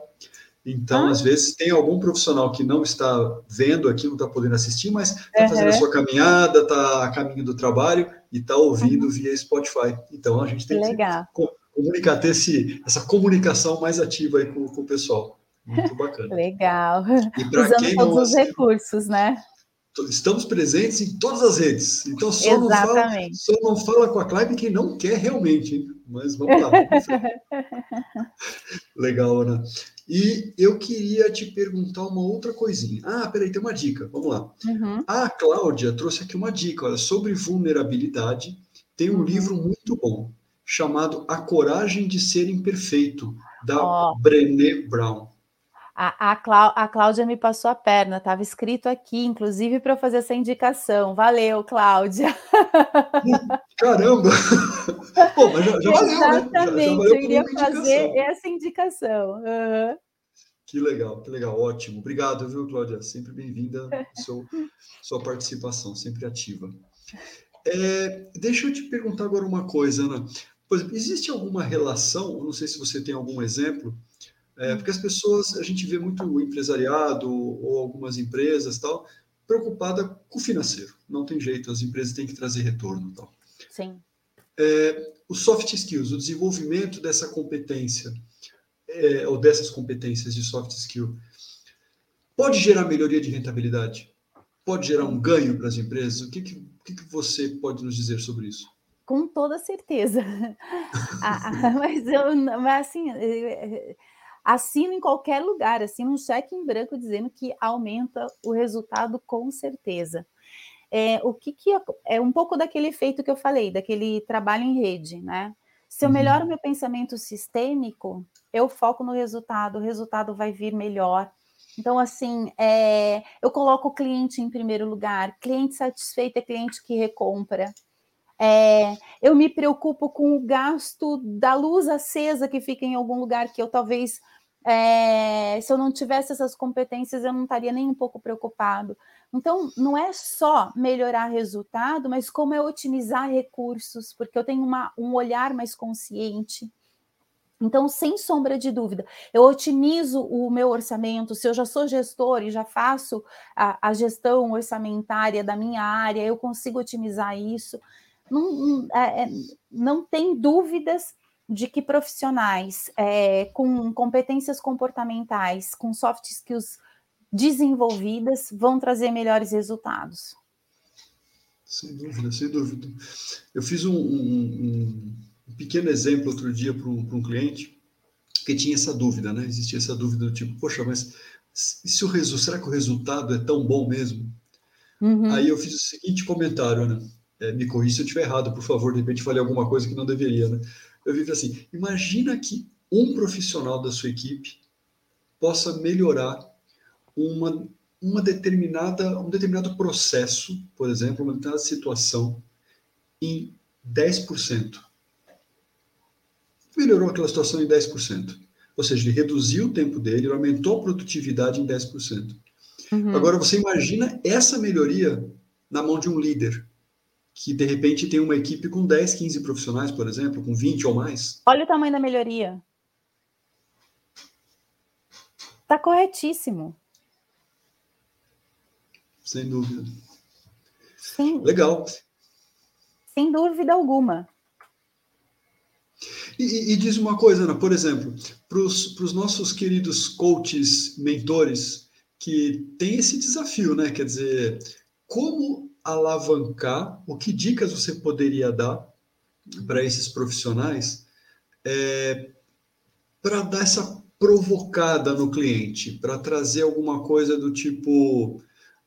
A: Então, ah. às vezes, tem algum profissional que não está vendo aqui, não está podendo assistir, mas está uhum. fazendo a sua caminhada, está a caminho do trabalho e está ouvindo uhum. via Spotify. Então, a gente tem Legal. que comunicar, ter esse, essa comunicação mais ativa aí com, com o pessoal. Muito bacana.
B: Legal. E Usando quem todos os recursos, né?
A: Estamos presentes em todas as redes. Então, só, não fala, só não fala com a Clive quem não quer realmente. Hein? mas vamos lá. Legal, Ana. E eu queria te perguntar uma outra coisinha. Ah, peraí, tem uma dica. Vamos lá. Uhum. A Cláudia trouxe aqui uma dica, olha, sobre vulnerabilidade. Tem um uhum. livro muito bom chamado A Coragem de Ser Imperfeito, da oh. Brené Brown.
B: A, a, Clá, a Cláudia me passou a perna, estava escrito aqui, inclusive para fazer essa indicação. Valeu, Cláudia.
A: Caramba! Pô, mas já, já
B: Exatamente, valeu, né? Já, já valeu eu iria fazer essa indicação. Uhum.
A: Que legal, que legal, ótimo. Obrigado, viu, Cláudia? Sempre bem-vinda sua participação, sempre ativa. É, deixa eu te perguntar agora uma coisa, Ana. Por exemplo, existe alguma relação, não sei se você tem algum exemplo, é, porque as pessoas, a gente vê muito o empresariado ou algumas empresas tal, preocupada com o financeiro. Não tem jeito, as empresas têm que trazer retorno tal.
B: Sim.
A: É, os soft skills, o desenvolvimento dessa competência, é, ou dessas competências de soft skill, pode gerar melhoria de rentabilidade? Pode gerar um ganho para as empresas? O que, que, o que, que você pode nos dizer sobre isso?
B: Com toda certeza. ah, ah mas, eu, mas assim, assino em qualquer lugar, assino um cheque em branco dizendo que aumenta o resultado com certeza. É, o que, que é, é um pouco daquele efeito que eu falei, daquele trabalho em rede, né? Se eu uhum. melhoro meu pensamento sistêmico, eu foco no resultado, o resultado vai vir melhor. Então, assim, é, eu coloco o cliente em primeiro lugar, cliente satisfeito é cliente que recompra. É, eu me preocupo com o gasto da luz acesa que fica em algum lugar que eu talvez, é, se eu não tivesse essas competências, eu não estaria nem um pouco preocupado. Então, não é só melhorar resultado, mas como é otimizar recursos, porque eu tenho uma, um olhar mais consciente. Então, sem sombra de dúvida, eu otimizo o meu orçamento. Se eu já sou gestor e já faço a, a gestão orçamentária da minha área, eu consigo otimizar isso não, é, é, não tem dúvidas de que profissionais é, com competências comportamentais, com soft skills desenvolvidas, vão trazer melhores resultados.
A: Sem dúvida, sem dúvida. Eu fiz um, um, um pequeno exemplo outro dia para um, um, cliente que tinha essa dúvida, né? Existia essa dúvida do tipo, poxa, mas se o resultado, será que o resultado é tão bom mesmo? Uhum. Aí eu fiz o seguinte comentário, né? É, me corrija se eu estiver errado, por favor, de repente falei alguma coisa que não deveria, né? Eu vi assim, imagina que um profissional da sua equipe possa melhorar uma, uma determinada, um determinado processo, por exemplo, uma determinada situação, em 10%. Melhorou aquela situação em 10%. Ou seja, ele reduziu o tempo dele, ele aumentou a produtividade em 10%. Uhum. Agora, você imagina essa melhoria na mão de um líder que de repente tem uma equipe com 10, 15 profissionais, por exemplo, com 20 ou mais.
B: Olha o tamanho da melhoria. Está corretíssimo.
A: Sem dúvida. Sim. Legal.
B: Sem dúvida alguma.
A: E, e, diz uma coisa, Ana, por exemplo, para os nossos queridos coaches, mentores, que tem esse desafio, né? Quer dizer, como alavancar, o que dicas você poderia dar para esses profissionais é, para dar essa provocada no cliente, para trazer alguma coisa do tipo: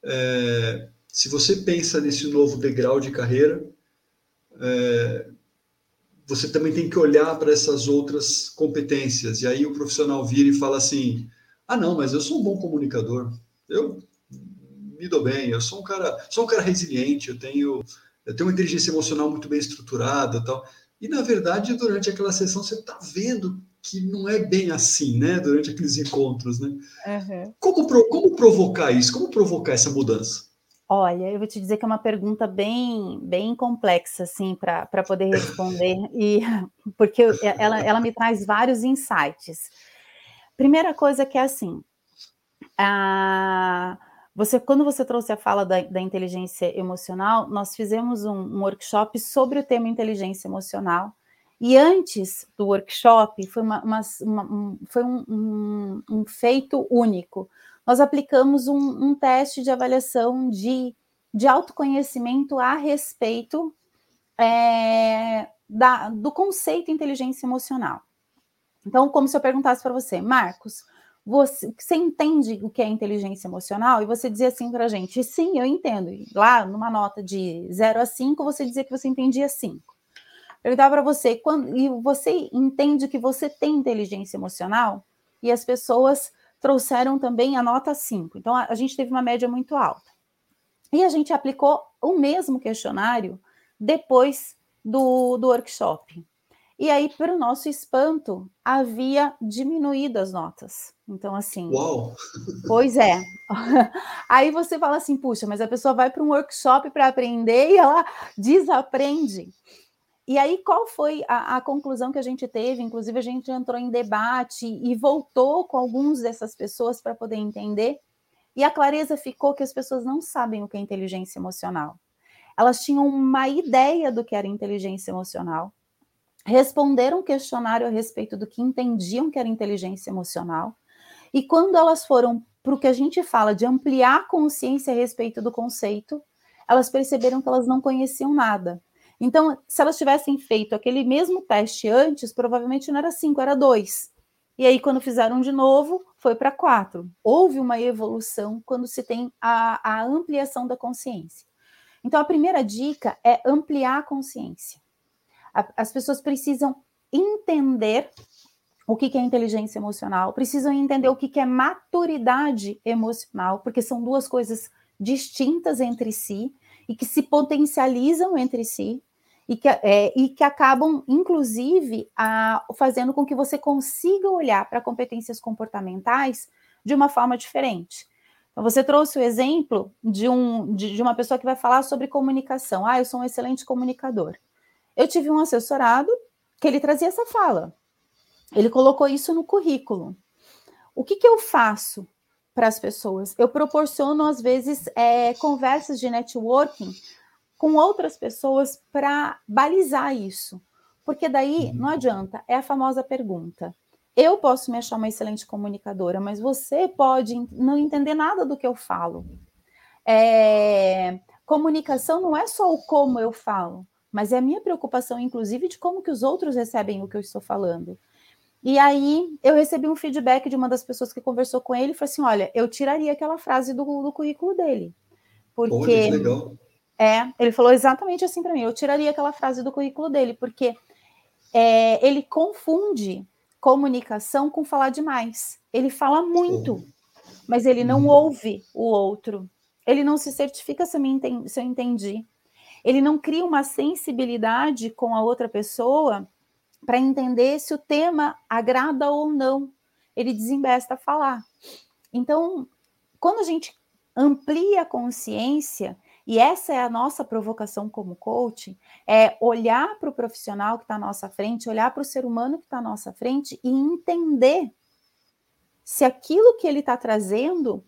A: é, se você pensa nesse novo degrau de carreira, é, você também tem que olhar para essas outras competências. E aí o profissional vira e fala assim: ah, não, mas eu sou um bom comunicador. Eu me dou bem, eu sou um cara, sou um cara resiliente, eu tenho, eu tenho uma inteligência emocional muito bem estruturada, tal. E na verdade, durante aquela sessão você está vendo que não é bem assim, né? Durante aqueles encontros, né? Uhum. Como, como provocar isso? Como provocar essa mudança?
B: Olha, eu vou te dizer que é uma pergunta bem, bem complexa, assim, para poder responder, e porque ela, ela me traz vários insights. Primeira coisa que é assim, a, você, quando você trouxe a fala da, da inteligência emocional, nós fizemos um, um, workshop sobre o tema inteligência emocional. E antes do workshop, foi, uma, uma, uma, um, foi um, um, feito único. Nós aplicamos um, teste de avaliação de, de autoconhecimento a respeito é, da, do conceito inteligência emocional. Então, como se eu perguntasse para você, Marcos, você, você, entende o que é inteligência emocional? E você dizia assim para a gente, sim, eu entendo. E lá, numa nota de 0 a 5, você dizia que você entendia 5. Perguntava para você, quando, e você entende que você tem inteligência emocional? E as pessoas trouxeram também a nota 5. Então, a, a gente teve uma média muito alta. E a gente aplicou o mesmo questionário depois do, do workshop. E aí, para o nosso espanto, havia diminuído as notas. Então, assim.
A: Uau!
B: Pois é. Aí você fala assim, puxa, mas a pessoa vai para um workshop para aprender e ela desaprende. E aí, qual foi a, a, conclusão que a gente teve? Inclusive, a gente entrou em debate e voltou com algumas dessas pessoas para poder entender. E a clareza ficou que as pessoas não sabem o que é inteligência emocional. Elas tinham uma ideia do que era inteligência emocional, responderam um questionário a respeito do que entendiam que era inteligência emocional, e quando elas foram para o que a gente fala de ampliar a consciência a respeito do conceito, elas perceberam que elas não conheciam nada. Então, se elas tivessem feito aquele mesmo teste antes, provavelmente não era cinco, era dois. E aí, quando fizeram de novo, foi para quatro. Houve uma evolução quando se tem a, a ampliação da consciência. Então, a primeira dica é ampliar a consciência as pessoas precisam entender o que é inteligência emocional, precisam entender o que é maturidade emocional, porque são duas coisas distintas entre si e que se potencializam entre si e que, é, e que acabam, inclusive, a, fazendo com que você consiga olhar para competências comportamentais de uma forma diferente. Então, você trouxe o exemplo de, um, de, de uma pessoa que vai falar sobre comunicação. Ah, eu sou um excelente comunicador. Eu tive um assessorado que ele trazia essa fala. Ele colocou isso no currículo. O que, que eu faço para as pessoas? Eu proporciono, às vezes, é, conversas de networking com outras pessoas para balizar isso. Porque daí não adianta, é a famosa pergunta. Eu posso me achar uma excelente comunicadora, mas você pode não entender nada do que eu falo. É, comunicação não é só o como eu falo, mas é a minha preocupação, inclusive, de como que os outros recebem o que eu estou falando. E aí eu recebi um feedback de uma das pessoas que conversou com ele e falou assim: olha, eu tiraria aquela frase do, do currículo dele. Porque. Olha, legal. É, ele falou exatamente assim para mim: eu tiraria aquela frase do currículo dele, porque é, ele confunde comunicação com falar demais. Ele fala muito, mas ele não uhum. ouve o outro. Ele não se certifica se eu, entendi, se eu entendi ele não cria uma sensibilidade com a outra pessoa para entender se o tema agrada ou não. Ele desembesta a falar. Então, quando a gente amplia a consciência, e essa é a nossa provocação como coach, é olhar para o profissional que está à nossa frente, olhar para o ser humano que está à nossa frente e entender se aquilo que ele está trazendo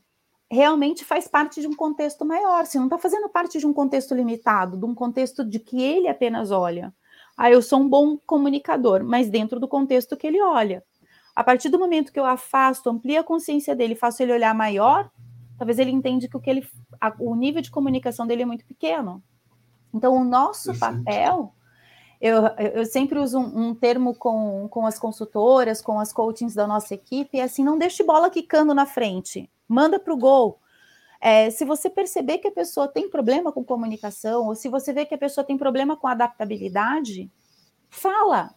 B: realmente faz parte de um contexto maior, se não está fazendo parte de um contexto limitado, de um contexto de que ele apenas olha. Ah, eu sou um bom comunicador, mas dentro do contexto que ele olha. A partir do momento que eu afasto, amplio a consciência dele, faço ele olhar maior, talvez ele entenda que o que ele, a, o nível de comunicação dele é muito pequeno. Então, o nosso Perfeito. papel, eu, eu sempre uso um, um, termo com, com as consultoras, com as coachings da nossa equipe, é assim, não deixe bola quicando na frente manda para o gol. É, se você perceber que a pessoa tem problema com comunicação, ou se você vê que a pessoa tem problema com adaptabilidade, fala,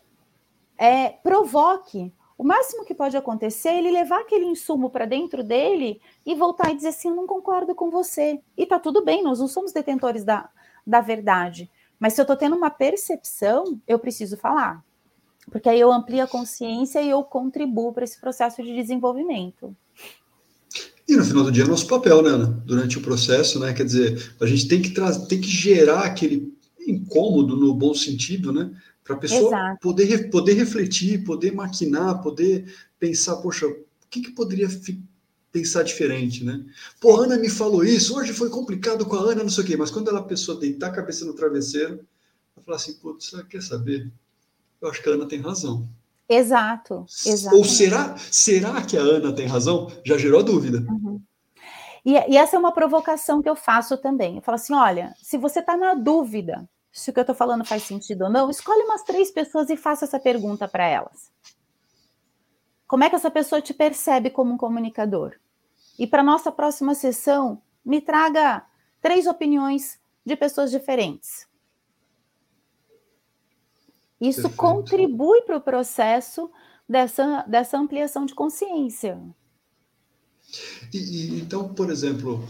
B: é, provoque. O máximo que pode acontecer é ele levar aquele insumo para dentro dele e voltar e dizer assim: Eu não concordo com você. E tá tudo bem, nós não somos detentores da, da verdade. Mas se eu estou tendo uma percepção, eu preciso falar. Porque aí eu amplio a consciência e eu contribuo para esse processo de desenvolvimento.
A: E no final do dia é nosso papel, né, Ana? Durante o processo, né? Quer dizer, a gente tem que tem que gerar aquele incômodo no bom sentido, né? Para a pessoa poder, poder refletir, poder maquinar, poder pensar, poxa, o que, que poderia pensar diferente, né? Pô, a Ana me falou isso, hoje foi complicado com a Ana, não sei o quê, mas quando ela, a pessoa deitar a cabeça no travesseiro, ela fala assim, putz, quer saber? Eu acho que a Ana tem razão.
B: Exato,
A: exato. Ou será, será que a Ana tem razão? Já gerou dúvida. Uhum.
B: E, e, essa é uma provocação que eu faço também. Eu falo assim: olha, se você está na dúvida se o que eu estou falando faz sentido ou não, escolhe umas três pessoas e faça essa pergunta para elas. Como é que essa pessoa te percebe como um comunicador? E para nossa próxima sessão, me traga três opiniões de pessoas diferentes. Isso Perfeito. contribui para o processo dessa, dessa ampliação de consciência.
A: E, e, então, por exemplo,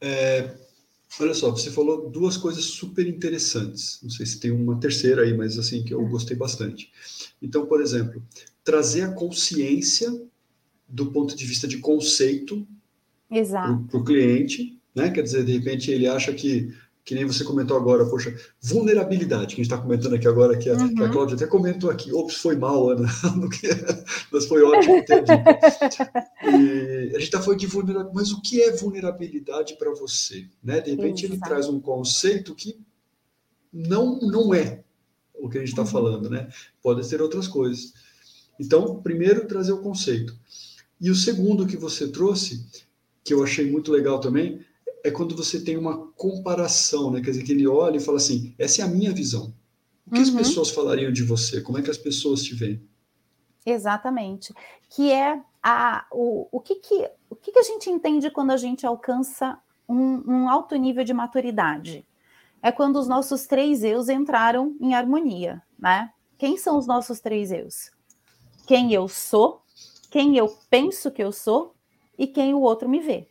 A: é, olha só, você falou duas coisas super interessantes. Não sei se tem uma terceira aí, mas assim que eu gostei bastante. Então, por exemplo, trazer a consciência do ponto de vista de conceito para o cliente, né? Quer dizer, de repente ele acha que que nem você comentou agora, poxa, vulnerabilidade, que a gente está comentando aqui agora, que a, uhum. que a Cláudia até comentou aqui, ops, foi mal, Ana, mas foi ótimo ter E a gente está falando de vulnerabilidade, mas o que é vulnerabilidade para você? Né? De repente ele traz um conceito que não, não é o que a gente está uhum. falando, né? Pode ser outras coisas. Então, primeiro, trazer o conceito. E o segundo que você trouxe, que eu achei muito legal também, é quando você tem uma comparação, né? Quer dizer, que ele olha e fala assim: essa é a minha visão. O que uhum. as pessoas falariam de você? Como é que as pessoas te veem?
B: Exatamente. Que é a, o, o, que, que, o que, que a gente entende quando a gente alcança um, um alto nível de maturidade? É quando os nossos três eus entraram em harmonia, né? Quem são os nossos três eus? Quem eu sou, quem eu penso que eu sou e quem o outro me vê.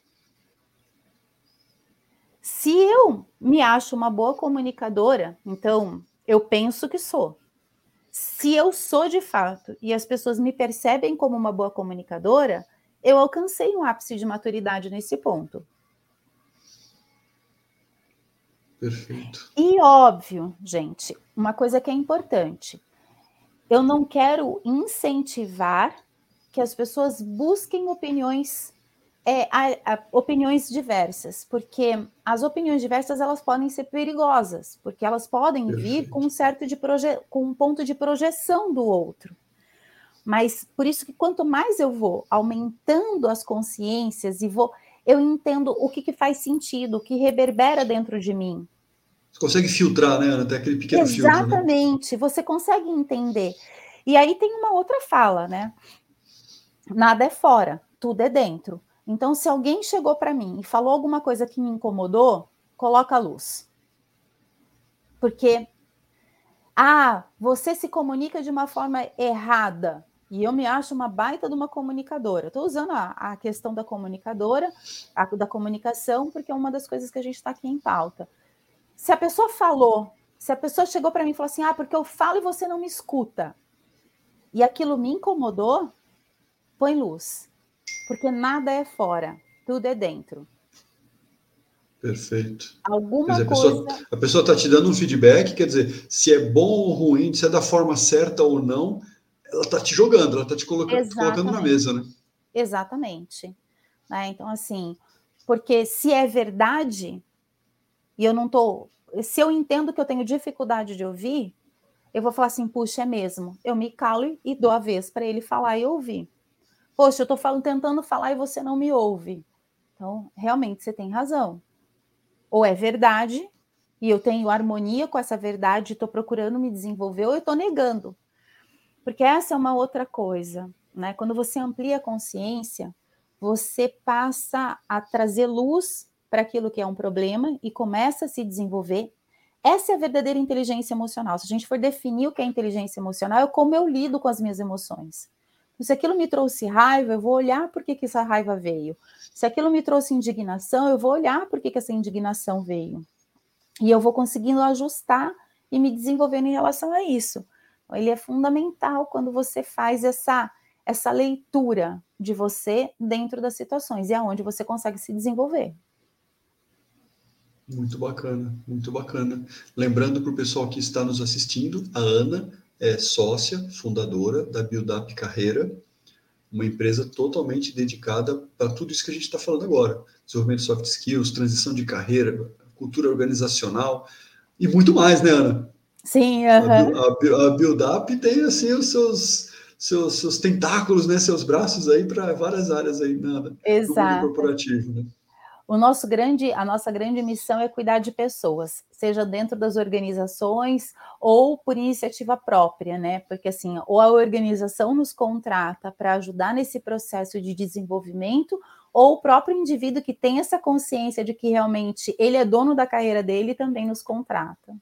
B: Se eu me acho uma boa comunicadora, então eu penso que sou. Se eu sou de fato e as pessoas me percebem como uma boa comunicadora, eu alcancei um ápice de maturidade nesse ponto.
A: Perfeito.
B: E óbvio, gente, uma coisa que é importante. Eu não quero incentivar que as pessoas busquem opiniões é, opiniões diversas, porque as opiniões diversas elas podem ser perigosas, porque elas podem vir com um certo de proje com um ponto de projeção do outro. Mas por isso que quanto mais eu vou aumentando as consciências e vou, eu entendo o que, que faz sentido, o que reverbera dentro de mim.
A: Você consegue filtrar, né, Ana? Até aquele pequeno
B: Exatamente, filtro. Né? Exatamente, né? você consegue entender. E aí tem uma outra fala, né? Nada é fora, tudo é dentro. Então, se alguém chegou para mim e falou alguma coisa que me incomodou, coloca a luz. Porque, ah, você se comunica de uma forma errada. E eu me acho uma baita de uma comunicadora. Estou usando a, a, questão da comunicadora, a, da comunicação, porque é uma das coisas que a gente está aqui em pauta. Se a pessoa falou, se a pessoa chegou para mim e falou assim, ah, porque eu falo e você não me escuta, e aquilo me incomodou, põe luz porque nada é fora, tudo é dentro.
A: Perfeito.
B: Alguma dizer,
A: coisa. A pessoa está te dando um feedback, quer dizer, se é bom ou ruim, se é da forma certa ou não, ela está te jogando, ela está te coloca... colocando na mesa, né?
B: Exatamente. Né? Então, assim, porque se é verdade, e eu não estou. Se eu entendo que eu tenho dificuldade de ouvir, eu vou falar assim, puxa, é mesmo. Eu me calo e dou a vez para ele falar e ouvir. Poxa, eu estou falando, tentando falar e você não me ouve. Então, realmente, você tem razão. Ou é verdade, e eu tenho harmonia com essa verdade, estou procurando me desenvolver, ou eu estou negando. Porque essa é uma outra coisa. Né? Quando você amplia a consciência, você passa a trazer luz para aquilo que é um problema e começa a se desenvolver. Essa é a verdadeira inteligência emocional. Se a gente for definir o que é inteligência emocional, é como eu lido com as minhas emoções. Se aquilo me trouxe raiva, eu vou olhar por que, que essa raiva veio. Se aquilo me trouxe indignação, eu vou olhar por que, que essa indignação veio. E eu vou conseguindo ajustar e me desenvolvendo em relação a isso. Ele é fundamental quando você faz essa, essa leitura de você dentro das situações e é onde você consegue se desenvolver.
A: Muito bacana, muito bacana. Lembrando para o pessoal que está nos assistindo, a Ana é sócia, fundadora da Build Up Carreira, uma empresa totalmente dedicada para tudo isso que a gente está falando agora: desenvolvimento de soft skills, transição de carreira, cultura organizacional e muito mais, né, Ana?
B: Sim,
A: a, a, a Build Up tem assim os seus, seus, seus tentáculos, né, seus braços aí para várias áreas aí, nada,
B: Exato.
A: no mundo corporativo, né?
B: O nosso grande, a nossa grande missão é cuidar de pessoas, seja dentro das organizações ou por iniciativa própria, né? Porque assim, ou a organização nos contrata para ajudar nesse processo de desenvolvimento, ou o próprio indivíduo que tem essa consciência de que realmente ele é dono da carreira dele também nos contrata.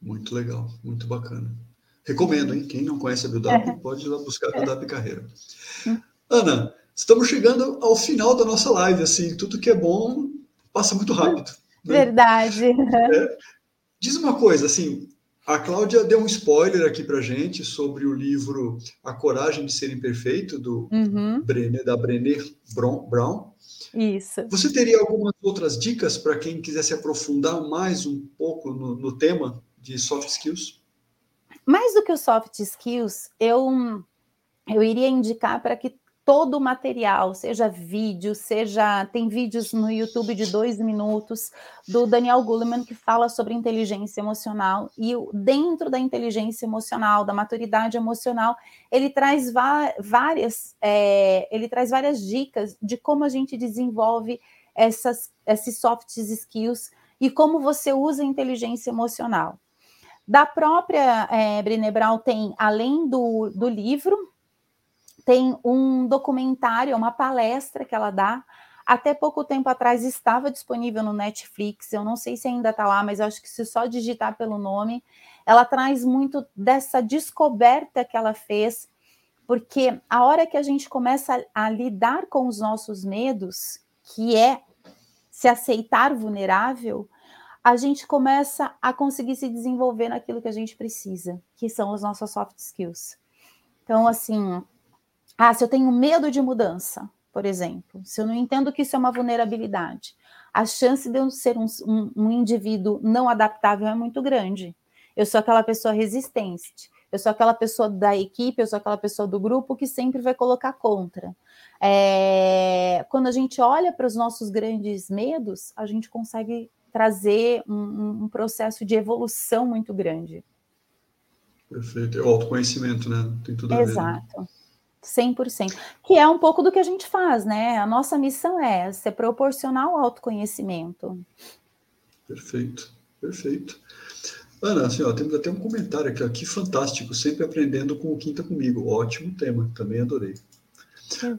A: Muito legal, muito bacana. Recomendo, hein? Quem não conhece a Buildap, é. pode ir lá buscar a Buildap Carreira. Hum. Ana, estamos chegando ao final da nossa live, assim, tudo que é bom passa muito rápido.
B: Né? Verdade.
A: É. Diz uma coisa, assim, a Cláudia deu um spoiler aqui para gente sobre o livro A Coragem de Ser Imperfeito, do uhum. Brené, da Brené Brown.
B: Isso.
A: Você teria algumas outras dicas para quem quiser se aprofundar mais um pouco no, no tema de soft skills?
B: Mais do que os soft skills, eu, eu iria indicar para que todo o material, seja vídeo, seja. Tem vídeos no YouTube de dois minutos do Daniel Goleman que fala sobre inteligência emocional. E dentro da inteligência emocional, da maturidade emocional, ele traz várias, é, ele traz várias dicas de como a gente desenvolve essas, esses soft skills e como você usa a inteligência emocional. Da própria é, Brené Brown tem, além do, do livro, tem um documentário, uma palestra que ela dá. Até pouco tempo atrás estava disponível no Netflix, eu não sei se ainda está lá, mas acho que se só digitar pelo nome, ela traz muito dessa descoberta que ela fez, porque a hora que a gente começa a, a lidar com os nossos medos, que é se aceitar vulnerável, a gente começa a conseguir se desenvolver naquilo que a gente precisa, que são os nossos soft skills. Então, assim, ah, se eu tenho medo de mudança, por exemplo, se eu não entendo que isso é uma vulnerabilidade, a chance de eu ser um, um, um indivíduo não adaptável é muito grande. Eu sou aquela pessoa resistente, eu sou aquela pessoa da equipe, eu sou aquela pessoa do grupo que sempre vai colocar contra. É, quando a gente olha para os nossos grandes medos, a gente consegue trazer um, um processo de evolução muito grande.
A: Perfeito. É o autoconhecimento, né? Tem tudo a
B: Exato. ver. Exato. Né? 100%. Que é um pouco do que a gente faz, né? A nossa missão é ser proporcional ao autoconhecimento.
A: Perfeito, perfeito. Ana, assim, ó, temos até um comentário aqui, ó, que fantástico, sempre aprendendo com o Quinta Comigo. Ótimo tema, também adorei.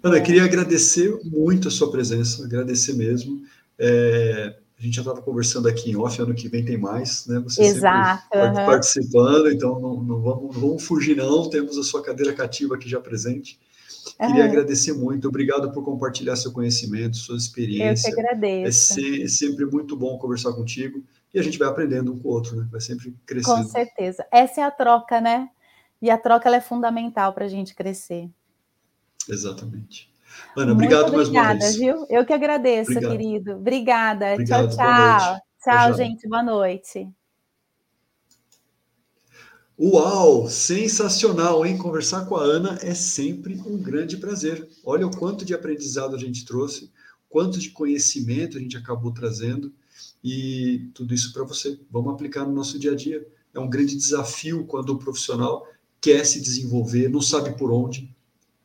A: Ana, queria agradecer muito a sua presença, agradecer mesmo. É, a gente já estava conversando aqui em off, ano que vem tem mais, né?
B: Você Exato,
A: sempre uhum. participando, então não, não, vamos, não vamos fugir, não. Temos a sua cadeira cativa aqui já presente. Queria uhum. agradecer muito, obrigado por compartilhar seu conhecimento, sua experiência.
B: Eu que agradeço.
A: É, é sempre muito bom conversar contigo e a gente vai aprendendo um com o outro, né? Vai sempre crescendo.
B: Com certeza. Essa é a troca, né? E a troca é fundamental para a gente crescer.
A: Exatamente. Ana, obrigado mais uma vez.
B: viu? Eu que agradeço, Obrigado. querido. Obrigada. Obrigado, tchau, tchau. Tchau, gente. Boa noite.
A: Uau, sensacional, hein? Conversar com a Ana é sempre um grande prazer. Olha o quanto de aprendizado a gente trouxe, quanto de conhecimento a gente acabou trazendo e tudo isso para você. Vamos aplicar no nosso dia a dia. É um grande desafio quando o profissional quer se desenvolver, não sabe por onde,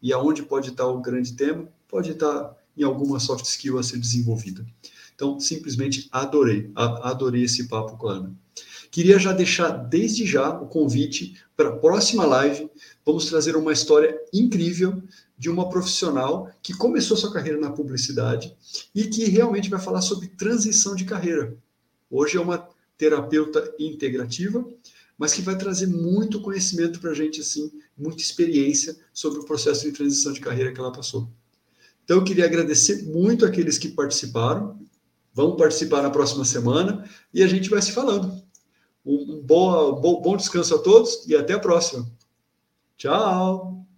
A: e aonde pode estar o grande tema? Pode estar em alguma soft skill a ser desenvolvida. Então, simplesmente adorei, adorei esse papo com a Ana. Queria já deixar desde já o convite para a próxima live. Vamos trazer uma história incrível de uma profissional que começou sua carreira na publicidade e que realmente vai falar sobre transição de carreira. Hoje é uma terapeuta integrativa mas que vai trazer muito conhecimento para a gente, assim, muita experiência sobre o processo de transição de carreira que ela passou. Então, eu queria agradecer muito aqueles que participaram. Vão participar na próxima semana e a gente vai se falando. Um, boa, bom, bom descanso a todos e até a próxima. Tchau!